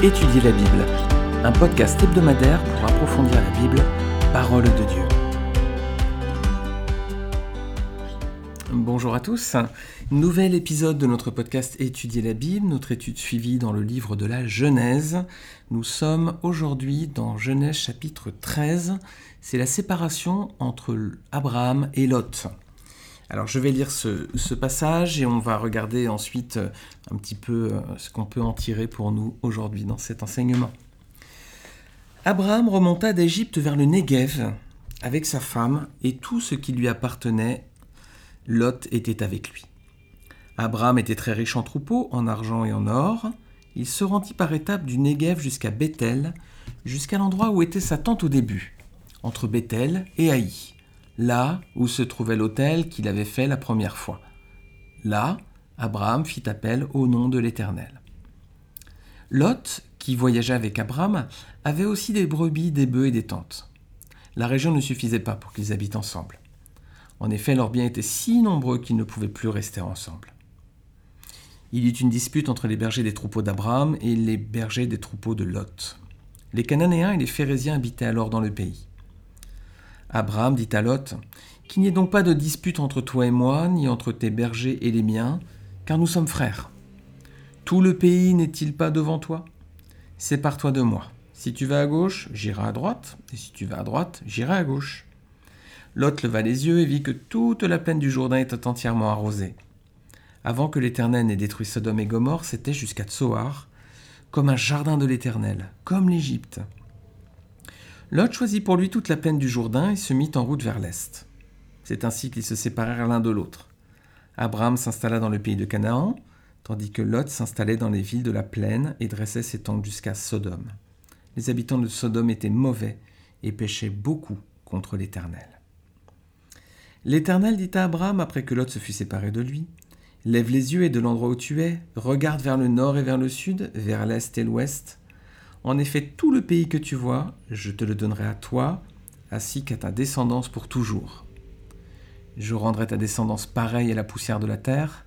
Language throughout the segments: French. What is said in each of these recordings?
Étudier la Bible, un podcast hebdomadaire pour approfondir la Bible, parole de Dieu. Bonjour à tous, nouvel épisode de notre podcast Étudier la Bible, notre étude suivie dans le livre de la Genèse. Nous sommes aujourd'hui dans Genèse chapitre 13, c'est la séparation entre Abraham et Lot. Alors je vais lire ce, passage et on va regarder ensuite euh, un petit peu euh, ce qu'on peut en tirer pour nous aujourd'hui dans cet enseignement. Abraham remonta d'Égypte vers le Negev avec sa femme et tout ce qui lui appartenait. Lot était avec lui. Abraham était très riche en troupeaux, en argent et en or. Il se rendit par étapes du Negev jusqu'à Bethel, jusqu'à l'endroit où était sa tente au début, entre Bethel et Haï là où se trouvait l'autel qu'il avait fait la première fois. Là, Abraham fit appel au nom de l'Éternel. Lot, qui voyageait avec Abraham, avait aussi des brebis, des bœufs et des tentes. La région ne suffisait pas pour qu'ils habitent ensemble. En effet, leurs biens étaient si nombreux qu'ils ne pouvaient plus rester ensemble. Il y eut une dispute entre les bergers des troupeaux d'Abraham et les bergers des troupeaux de Lot. Les Cananéens et les Phérésiens habitaient alors dans le pays. Abraham dit à Lot, Qu'il n'y ait donc pas de dispute entre toi et moi, ni entre tes bergers et les miens, car nous sommes frères. Tout le pays n'est-il pas devant toi? Sépare-toi de moi. Si tu vas à gauche, j'irai à droite, et si tu vas à droite, j'irai à gauche. Lot leva les yeux et vit que toute la plaine du Jourdain était entièrement arrosée. Avant que l'Éternel n'ait détruit Sodome et Gomorre, c'était jusqu'à Tsoar, comme un jardin de l'Éternel, comme l'Égypte. Lot choisit pour lui toute la plaine du Jourdain et se mit en route vers l'est. C'est ainsi qu'ils se séparèrent l'un de l'autre. Abraham s'installa dans le pays de Canaan, tandis que Lot s'installait dans les villes de la plaine et dressait ses tentes jusqu'à Sodome. Les habitants de Sodome étaient mauvais et péchaient beaucoup contre l'Éternel. L'Éternel dit à Abraham après que Lot se fut séparé de lui, Lève les yeux et de l'endroit où tu es, regarde vers le nord et vers le sud, vers l'est et l'ouest, en effet, tout le pays que tu vois, je te le donnerai à toi, ainsi qu'à ta descendance pour toujours. Je rendrai ta descendance pareille à la poussière de la terre,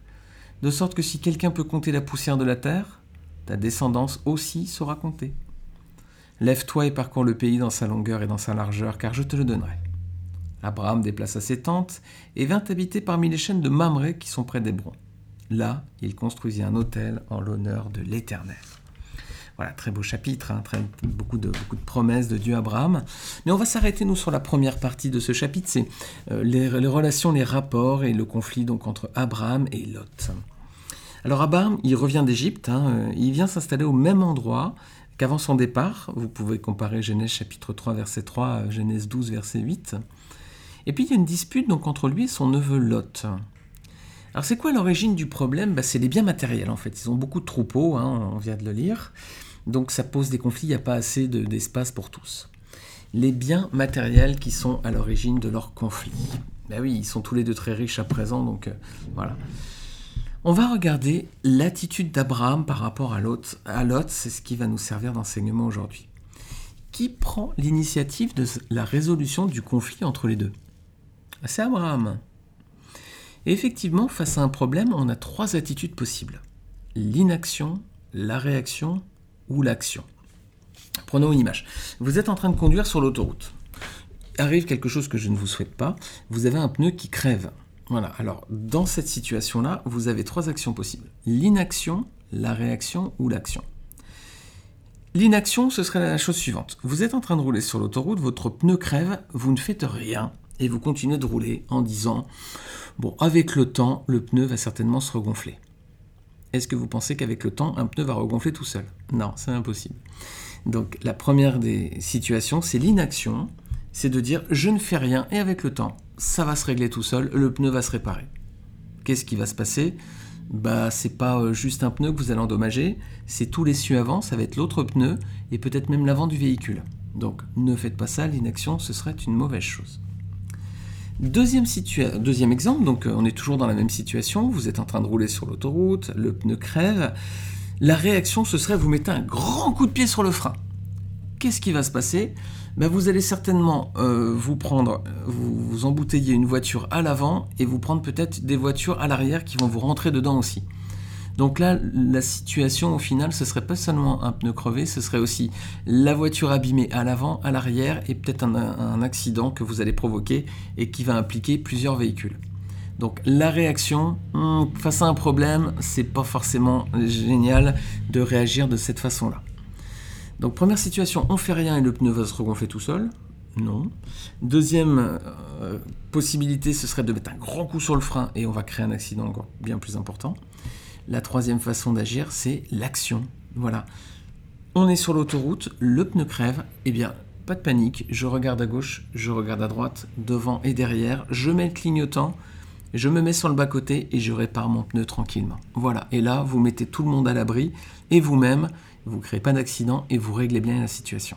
de sorte que si quelqu'un peut compter la poussière de la terre, ta descendance aussi sera comptée. Lève-toi et parcours le pays dans sa longueur et dans sa largeur, car je te le donnerai. Abraham déplaça ses tentes et vint habiter parmi les chaînes de Mamré qui sont près d'Hébron. Là, il construisit un autel en l'honneur de l'Éternel. Voilà, très beau chapitre, hein, beaucoup, de, promesses de Dieu Abraham. Mais on va s'arrêter, nous, sur la première partie de ce chapitre, c'est euh, les, relations, les rapports et le conflit donc entre Abraham et Lot. Alors Abraham, il revient d'Égypte, hein, euh, il vient s'installer au même endroit qu'avant son départ. Vous pouvez comparer Genèse chapitre 3 verset 3 à Genèse 12 verset 8. Et puis il y a une dispute donc entre lui et son neveu Lot. Alors c'est quoi l'origine du problème? Bah, C'est les biens matériels en fait. Ils ont beaucoup de troupeaux, hein, on vient de le lire. Donc ça pose des conflits, il n'y a pas assez d'espace pour tous. Les biens matériels qui sont à l'origine de leur conflit. Ben oui, ils sont tous les deux très riches à présent, donc euh, voilà. On va regarder l'attitude d'Abraham par rapport à Lot. À Lot, c'est ce qui va nous servir d'enseignement aujourd'hui. Qui prend l'initiative de la résolution du conflit entre les deux? C'est Abraham. Effectivement, face à un problème, on a trois attitudes possibles. L'inaction, la réaction ou l'action. Prenons une image. Vous êtes en train de conduire sur l'autoroute. Arrive quelque chose que je ne vous souhaite pas. Vous avez un pneu qui crève. Voilà. Alors, dans cette situation-là, vous avez trois actions possibles. L'inaction, la réaction ou l'action. L'inaction, ce serait la chose suivante. Vous êtes en train de rouler sur l'autoroute, votre pneu crève, vous ne faites rien et vous continuez de rouler en disant Bon, avec le temps, le pneu va certainement se regonfler. Est-ce que vous pensez qu'avec le temps, un pneu va regonfler tout seul? Non, c'est impossible. Donc la première des situations, c'est l'inaction. C'est de dire je ne fais rien et avec le temps, ça va se régler tout seul, le pneu va se réparer. Qu'est-ce qui va se passer? Bah c'est pas euh, juste un pneu que vous allez endommager, c'est tous les cieux avant, ça va être l'autre pneu et peut-être même l'avant du véhicule. Donc ne faites pas ça, l'inaction ce serait une mauvaise chose. Deuxième, exemple, donc euh, on est toujours dans la même situation, vous êtes en train de rouler sur l'autoroute, le pneu crève, la réaction ce serait vous mettez un grand coup de pied sur le frein. Qu'est-ce qui va se passer? Ben, Vous allez certainement euh, vous prendre, vous, vous embouteiller une voiture à l'avant et vous prendre peut-être des voitures à l'arrière qui vont vous rentrer dedans aussi. Donc là, la situation au final, ce serait pas seulement un pneu crevé, ce serait aussi la voiture abîmée à l'avant, à l'arrière, et peut-être un, accident que vous allez provoquer et qui va impliquer plusieurs véhicules. Donc la réaction hmm, face à un problème, c'est pas forcément génial de réagir de cette façon-là. Donc première situation, on fait rien et le pneu va se regonfler tout seul. Non. Deuxième euh, possibilité, ce serait de mettre un grand coup sur le frein et on va créer un accident bien plus important. La troisième façon d'agir, c'est l'action. Voilà. On est sur l'autoroute, le pneu crève, eh bien, pas de panique, je regarde à gauche, je regarde à droite, devant et derrière, je mets le clignotant, je me mets sur le bas-côté et je répare mon pneu tranquillement. Voilà, et là, vous mettez tout le monde à l'abri, et vous-même, vous ne créez pas d'accident et vous réglez bien la situation.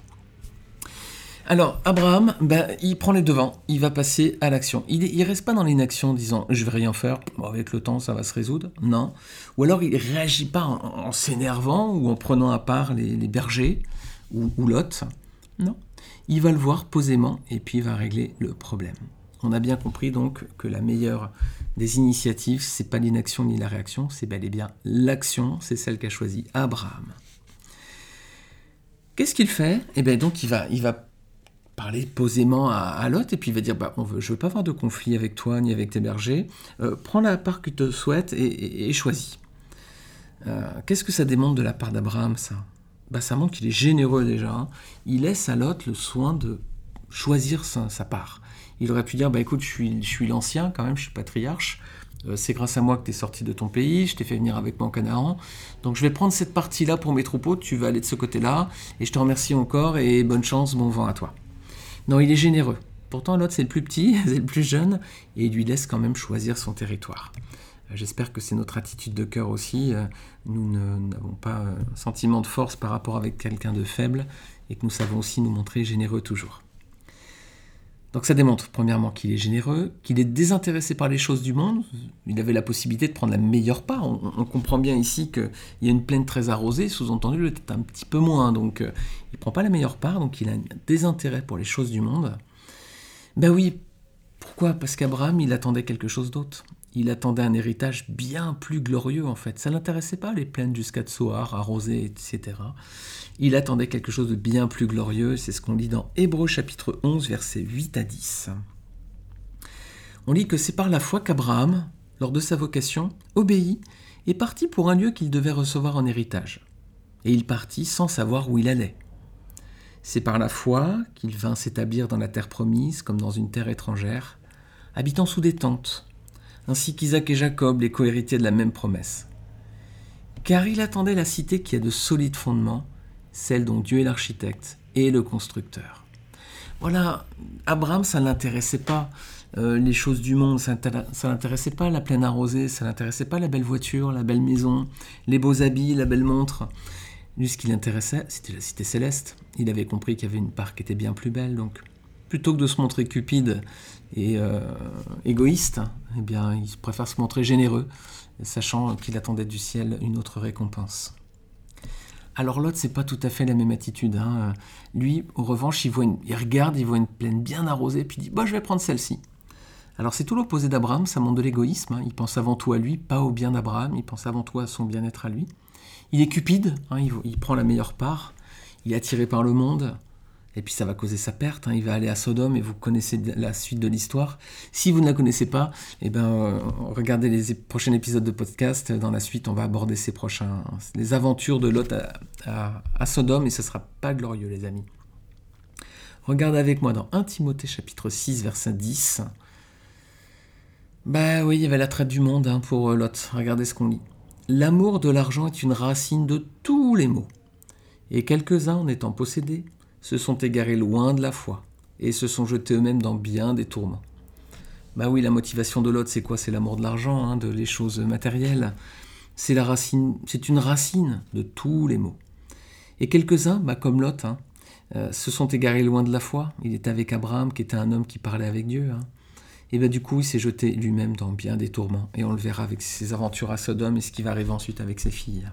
Alors, Abraham, ben, il prend les devants, il va passer à l'action. Il ne reste pas dans l'inaction disant je vais rien faire, avec le temps ça va se résoudre. Non. Ou alors il réagit pas en, s'énervant ou en prenant à part les, bergers ou, ou Lot. Non. Il va le voir posément et puis il va régler le problème. On a bien compris donc que la meilleure des initiatives, c'est pas l'inaction ni la réaction, c'est bel et bien l'action, c'est celle qu'a choisie Abraham. Qu'est-ce qu'il fait? Eh bien donc il va, il va parler posément à, Lot et puis il va dire bah, on veut, je veux pas avoir de conflit avec toi ni avec tes bergers. Euh, prends la part que tu te souhaites et, choisis. Euh, qu'est-ce que ça démontre de la part d'Abraham ça? Bah, Ça montre qu'il est généreux déjà. Hein. Il laisse à Lot le soin de choisir sa, part. Il aurait pu dire bah, écoute, je suis, je suis l'ancien quand même, je suis patriarche. Euh, c'est grâce à moi que tu es sorti de ton pays, je t'ai fait venir avec moi en Canaan. Donc je vais prendre cette partie-là pour mes troupeaux, tu vas aller de ce côté-là, et je te remercie encore, et bonne chance, bon vent à toi. Non, il est généreux. Pourtant, l'autre, c'est le plus petit, c'est le plus jeune, et il lui laisse quand même choisir son territoire. Euh, j'espère que c'est notre attitude de cœur aussi. Euh, nous n'avons pas un euh, sentiment de force par rapport avec quelqu'un de faible et que nous savons aussi nous montrer généreux toujours. Donc ça démontre premièrement qu'il est généreux, qu'il est désintéressé par les choses du monde. Il avait la possibilité de prendre la meilleure part. On, comprend bien ici qu'il y a une plaine très arrosée, sous-entendu le est un petit peu moins. Donc euh, il ne prend pas la meilleure part, donc il a un désintérêt pour les choses du monde. Ben oui, pourquoi? Parce qu'Abraham, il attendait quelque chose d'autre. Il attendait un héritage bien plus glorieux en fait. Ça l'intéressait pas les plaines jusqu'à Tsoar, arrosées, etc. Il attendait quelque chose de bien plus glorieux, c'est ce qu'on lit dans Hébreux chapitre 11 versets 8 à 10. On lit que c'est par la foi qu'Abraham, lors de sa vocation, obéit et partit pour un lieu qu'il devait recevoir en héritage. Et il partit sans savoir où il allait. C'est par la foi qu'il vint s'établir dans la terre promise comme dans une terre étrangère, habitant sous des tentes, ainsi qu'Isaac et Jacob, les cohéritiers de la même promesse. Car il attendait la cité qui a de solides fondements, celle dont Dieu est l'architecte et le constructeur. Voilà, Abraham, ça ne l'intéressait pas. Euh, les choses du monde, ça ne l'intéressait pas la plaine arrosée, ça ne l'intéressait pas la belle voiture, la belle maison, les beaux habits, la belle montre. Lui, ce qui l'intéressait, c'était la cité céleste. Il avait compris qu'il y avait une part qui était bien plus belle, donc plutôt que de se montrer cupide et euh, égoïste, eh bien, il préfère se montrer généreux, sachant qu'il attendait du ciel une autre récompense. Alors l'autre, c'est pas tout à fait la même attitude. Hein. Lui, en revanche, il, voit il regarde, il voit une plaine bien arrosée, puis il dit bah, je vais prendre celle-ci. Alors c'est tout l'opposé d'Abraham, ça montre de l'égoïsme. Hein. Il pense avant tout à lui, pas au bien d'Abraham, il pense avant tout à son bien-être à lui. Il est cupide, hein, il, prend la meilleure part, il est attiré par le monde, et puis ça va causer sa perte. Hein. Il va aller à Sodome et vous connaissez la suite de l'histoire. Si vous ne la connaissez pas, eh ben, regardez les prochains épisodes de podcast. Dans la suite, on va aborder ces prochains, les aventures de Lot à, à, Sodome et ce ne sera pas glorieux, les amis. Regardez avec moi dans 1 Timothée chapitre 6, verset 10. Bah oui, il y avait la traite du monde hein, pour euh, Lot. Regardez ce qu'on lit. L'amour de l'argent est une racine de tous les maux. Et quelques-uns en étant possédés se sont égarés loin de la foi et se sont jetés eux-mêmes dans bien des tourments. Bah oui, la motivation de l'autre, c'est quoi? C'est l'amour de l'argent, hein, de les choses matérielles. C'est la racine, c'est une racine de tous les maux. Et quelques-uns, bah comme Lot, hein, euh, se sont égarés loin de la foi. Il était avec Abraham, qui était un homme qui parlait avec Dieu. Hein. Et bah du coup, il s'est jeté lui-même dans bien des tourments. Et on le verra avec ses aventures à Sodome et ce qui va arriver ensuite avec ses filles.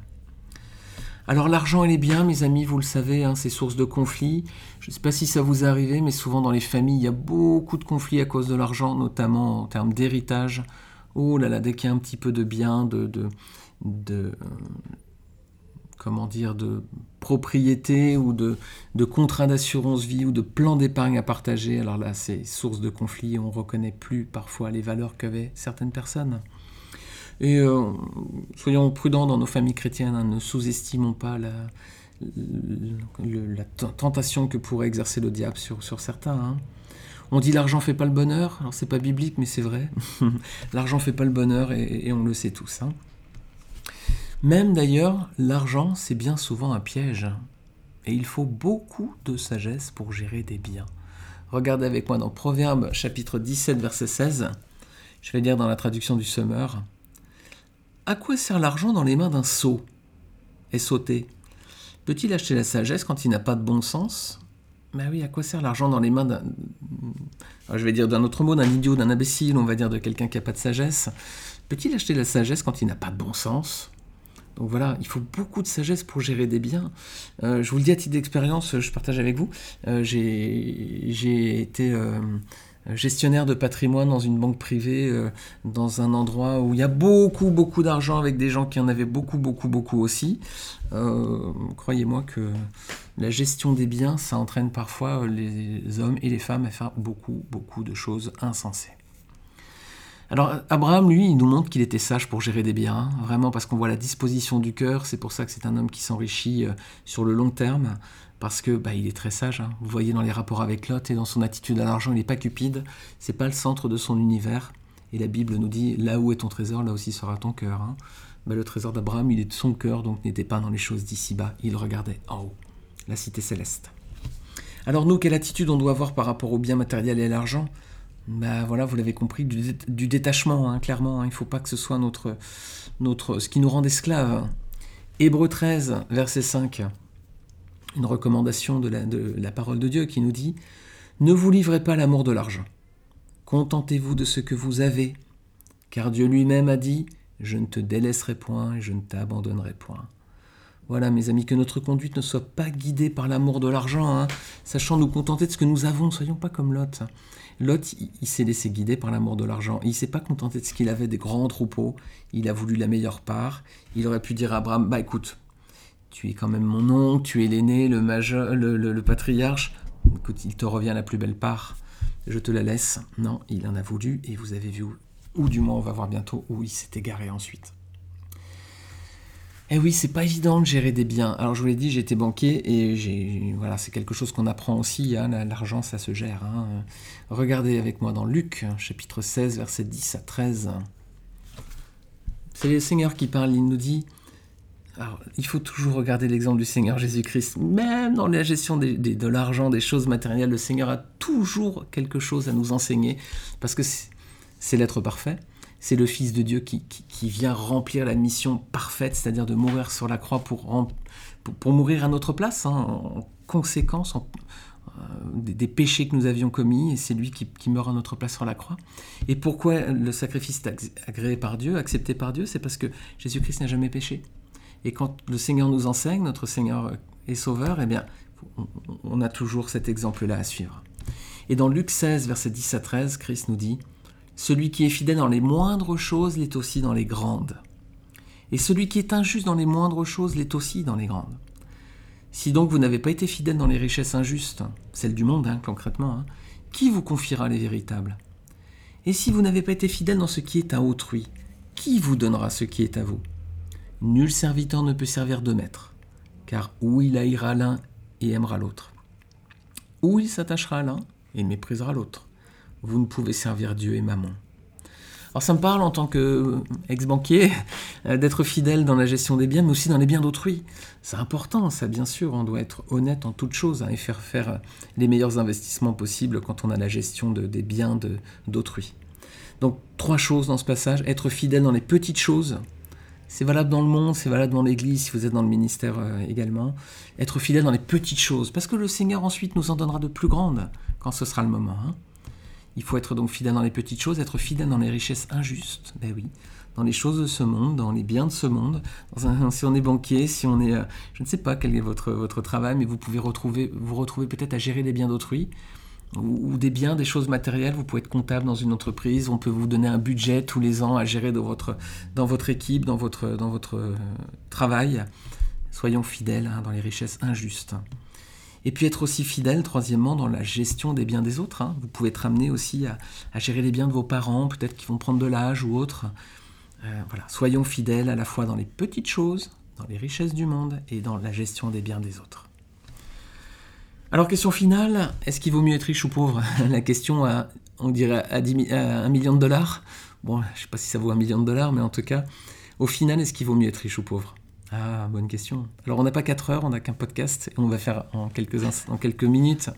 Alors l'argent, il est bien, mes amis, vous le savez, hein, c'est source de conflits. Je ne sais pas si ça vous est arrivé, mais souvent dans les familles, il y a beaucoup de conflits à cause de l'argent, notamment en termes d'héritage. Oh là là, dès qu'il y a un petit peu de bien, de, de comment dire, de propriété ou de, de d'assurance vie ou de plan d'épargne à partager. Alors là, c'est source de conflit, on ne reconnaît plus parfois les valeurs qu'avaient certaines personnes. Et euh, soyons prudents dans nos familles chrétiennes, hein, ne sous-estimons pas la, tentation que pourrait exercer le diable sur, sur certains. Hein. On dit l'argent fait pas le bonheur, alors c'est pas biblique mais c'est vrai. l'argent fait pas le bonheur et, on le sait tous. Hein. Même d'ailleurs, l'argent, c'est bien souvent un piège. Et il faut beaucoup de sagesse pour gérer des biens. Regardez avec moi dans Proverbe chapitre 17 verset 16. Je vais dire dans la traduction du Semeur. À quoi sert l'argent dans les mains d'un sot? Et sauté Peut-il acheter la sagesse quand il n'a pas de bon sens? Ben oui, à quoi sert l'argent dans les mains d'un... Je vais dire d'un autre mot, d'un idiot, d'un imbécile, on va dire de quelqu'un qui n'a pas de sagesse? Peut-il acheter la sagesse quand il n'a pas de bon sens? Donc voilà, il faut beaucoup de sagesse pour gérer des biens. Euh, je vous le dis à titre d'expérience, je partage avec vous. Euh, j'ai été euh, gestionnaire de patrimoine dans une banque privée, dans un endroit où il y a beaucoup, beaucoup d'argent avec des gens qui en avaient beaucoup, beaucoup, beaucoup aussi. Croyez-moi que la gestion des biens, ça entraîne parfois les hommes et les femmes à faire beaucoup, beaucoup de choses insensées. Alors Abraham, lui, il nous montre qu'il était sage pour gérer des biens, vraiment parce qu'on voit la disposition du cœur, c'est pour ça que c'est un homme qui s'enrichit euh, sur le long terme, parce que bah, il est très sage. Hein. Vous voyez dans les rapports avec Lot et dans son attitude à l'argent, il n'est pas cupide, c'est pas le centre de son univers. Et la Bible nous dit là où est ton trésor, là aussi sera ton cœur. Hein. Bah, le trésor d'Abraham, il est de son cœur, donc n'était pas dans les choses d'ici-bas, il regardait en haut, la cité céleste. Alors nous, quelle attitude on doit avoir par rapport aux biens matériels et à l'argent? Bah voilà, vous l'avez compris, du, détachement, hein, clairement. Il ne faut pas que ce soit notre, notre, ce qui nous rend esclaves. Hébreu 13, verset 5, une recommandation de la, parole de Dieu qui nous dit Ne vous livrez pas l'amour de l'argent. Contentez-vous de ce que vous avez, car Dieu lui-même a dit Je ne te délaisserai point et je ne t'abandonnerai point. Voilà, mes amis, que notre conduite ne soit pas guidée par l'amour de l'argent, hein, sachant nous contenter de ce que nous avons, soyons pas comme Lot. Lot, il, s'est laissé guider par l'amour de l'argent. Il s'est pas contenté de ce qu'il avait, des grands troupeaux. Il a voulu la meilleure part. Il aurait pu dire à Abraham, bah écoute, tu es quand même mon oncle, tu es l'aîné, le, le, patriarche. Écoute, il te revient la plus belle part. Je te la laisse. Non, il en a voulu et vous avez vu, ou du moins on va voir bientôt où il s'est égaré ensuite. Eh oui, c'est pas évident de gérer des biens. Alors je vous l'ai dit, j'étais banquier et voilà, c'est quelque chose qu'on apprend aussi. L'argent, ça se gère. Hein. Regardez avec moi dans Luc, chapitre 16, versets 10 à 13. C'est le Seigneur qui parle. Il nous dit. Alors, il faut toujours regarder l'exemple du Seigneur Jésus-Christ. Même dans la gestion de l'argent, des choses matérielles, le Seigneur a toujours quelque chose à nous enseigner parce que c'est l'être parfait c'est le Fils de Dieu qui, vient remplir la mission parfaite, c'est-à-dire de mourir sur la croix pour, mourir à notre place, hein, en conséquence euh, des, péchés que nous avions commis, et c'est lui qui, meurt à notre place sur la croix. Et pourquoi le sacrifice est agréé par Dieu, accepté par Dieu? C'est parce que Jésus-Christ n'a jamais péché. Et quand le Seigneur nous enseigne, notre Seigneur est sauveur, eh bien, on a toujours cet exemple-là à suivre. Et dans Luc 16, versets 10 à 13, Christ nous dit celui qui est fidèle dans les moindres choses l'est aussi dans les grandes. Et celui qui est injuste dans les moindres choses l'est aussi dans les grandes. Si donc vous n'avez pas été fidèle dans les richesses injustes, celles du monde hein, concrètement, hein, qui vous confiera les véritables? Et si vous n'avez pas été fidèle dans ce qui est à autrui, qui vous donnera ce qui est à vous? Nul serviteur ne peut servir de maître, car ou il haïra l'un et aimera l'autre, ou il s'attachera à l'un et méprisera l'autre vous ne pouvez servir Dieu et Maman. Alors ça me parle en tant qu'ex-banquier euh, d'être fidèle dans la gestion des biens, mais aussi dans les biens d'autrui. C'est important, ça bien sûr, on doit être honnête en toute chose hein, et faire faire les meilleurs investissements possibles quand on a la gestion des biens d'autrui. Donc trois choses dans ce passage, être fidèle dans les petites choses, c'est valable dans le monde, c'est valable dans l'Église, si vous êtes dans le ministère euh, également. Être fidèle dans les petites choses, parce que le Seigneur ensuite nous en donnera de plus grandes quand ce sera le moment. Hein. Il faut être donc fidèle dans les petites choses, être fidèle dans les richesses injustes. Ben oui, dans les choses de ce monde, dans les biens de ce monde. si on est banquier, si on est, euh, je ne sais pas quel est votre, votre travail, mais vous pouvez retrouver, vous retrouver peut-être à gérer les biens d'autrui. Ou, des biens, des choses matérielles. Vous pouvez être comptable dans une entreprise. On peut vous donner un budget tous les ans à gérer dans votre, équipe, dans votre, dans votre euh, travail. Soyons fidèles hein, dans les richesses injustes. Et puis être aussi fidèle, troisièmement, dans la gestion des biens des autres. Hein. Vous pouvez être amené aussi à, gérer les biens de vos parents, peut-être qu'ils vont prendre de l'âge ou autre. Euh, voilà, soyons fidèles à la fois dans les petites choses, dans les richesses du monde et dans la gestion des biens des autres. Alors question finale, est-ce qu'il vaut mieux être riche ou pauvre La question, à, on dirait à, 10, à 1 million de dollars. Bon, je ne sais pas si ça vaut un million de dollars, mais en tout cas, au final, est-ce qu'il vaut mieux être riche ou pauvre? Ah, bonne question. Alors, on n'a pas 4 heures, on n'a qu'un podcast, et on va faire en quelques, minutes.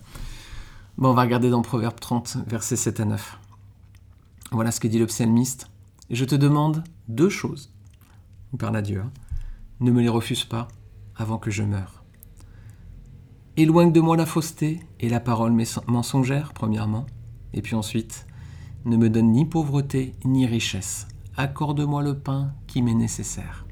On va regarder dans Proverbe 30, versets 7 à 9. Voilà ce que dit le psalmiste. Je te demande deux choses. On parle à Dieu. Hein. Ne me les refuse pas avant que je meure. Éloigne de moi la fausseté et la parole mensongère, premièrement. Et puis ensuite, ne me donne ni pauvreté ni richesse. Accorde-moi le pain qui m'est nécessaire.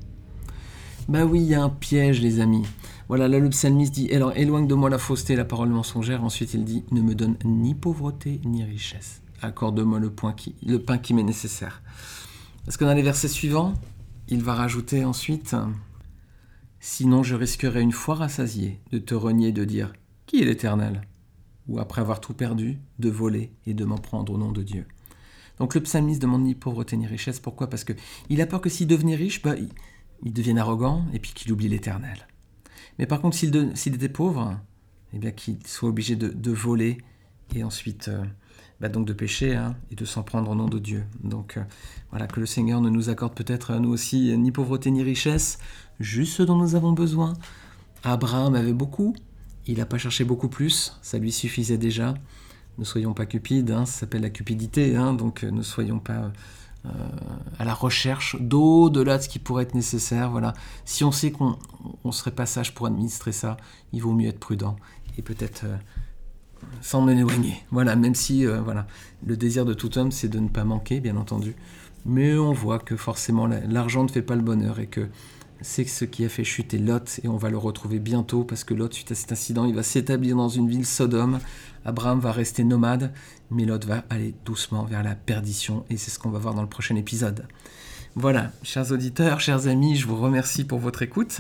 Bah oui, il y a un piège, les amis. Voilà, là le psalmiste dit alors, éloigne de moi la fausseté, la parole mensongère. Ensuite, il dit ne me donne ni pauvreté ni richesse. Accorde-moi le, le pain qui m'est nécessaire. Parce que dans les versets suivants, il va rajouter ensuite Sinon, je risquerais une fois rassasié de te renier de dire Qui est l'Éternel? Ou après avoir tout perdu, de voler et de m'en prendre au nom de Dieu. Donc le psalmiste demande ni pauvreté ni richesse. Pourquoi? Parce qu'il a peur que s'il devenait riche, bah, il devienne arrogant et puis qu'il oublie l'éternel. Mais par contre, s'il, était pauvre, eh bien qu'il soit obligé de, voler et ensuite euh, bah donc de pécher hein, et de s'en prendre au nom de Dieu. Donc euh, voilà, que le Seigneur ne nous accorde peut-être à nous aussi ni pauvreté ni richesse, juste ce dont nous avons besoin. Abraham avait beaucoup, il n'a pas cherché beaucoup plus, ça lui suffisait déjà. Ne soyons pas cupides, hein, ça s'appelle la cupidité, hein, donc euh, ne soyons pas euh, à la recherche d'au-delà de ce qui pourrait être nécessaire. Voilà. Si on sait qu'on serait pas sage pour administrer ça, il vaut mieux être prudent et peut-être euh, s'en éloigner. Voilà, même si euh, voilà, le désir de tout homme, c'est de ne pas manquer, bien entendu. Mais on voit que forcément l'argent ne fait pas le bonheur et que c'est ce qui a fait chuter Lot et on va le retrouver bientôt parce que Lot, suite à cet incident, il va s'établir dans une ville Sodome. Abraham va rester nomade, mais Lot va aller doucement vers la perdition et c'est ce qu'on va voir dans le prochain épisode. Voilà, chers auditeurs, chers amis, je vous remercie pour votre écoute.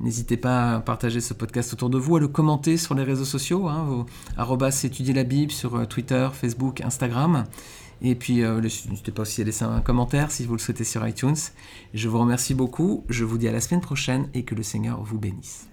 N'hésitez pas à partager ce podcast autour de vous, à le commenter sur les réseaux sociaux, hein, étudier la Bible sur euh, Twitter, Facebook, Instagram. Et puis, euh, n'hésitez pas aussi à laisser un commentaire si vous le souhaitez sur iTunes. Je vous remercie beaucoup. Je vous dis à la semaine prochaine et que le Seigneur vous bénisse.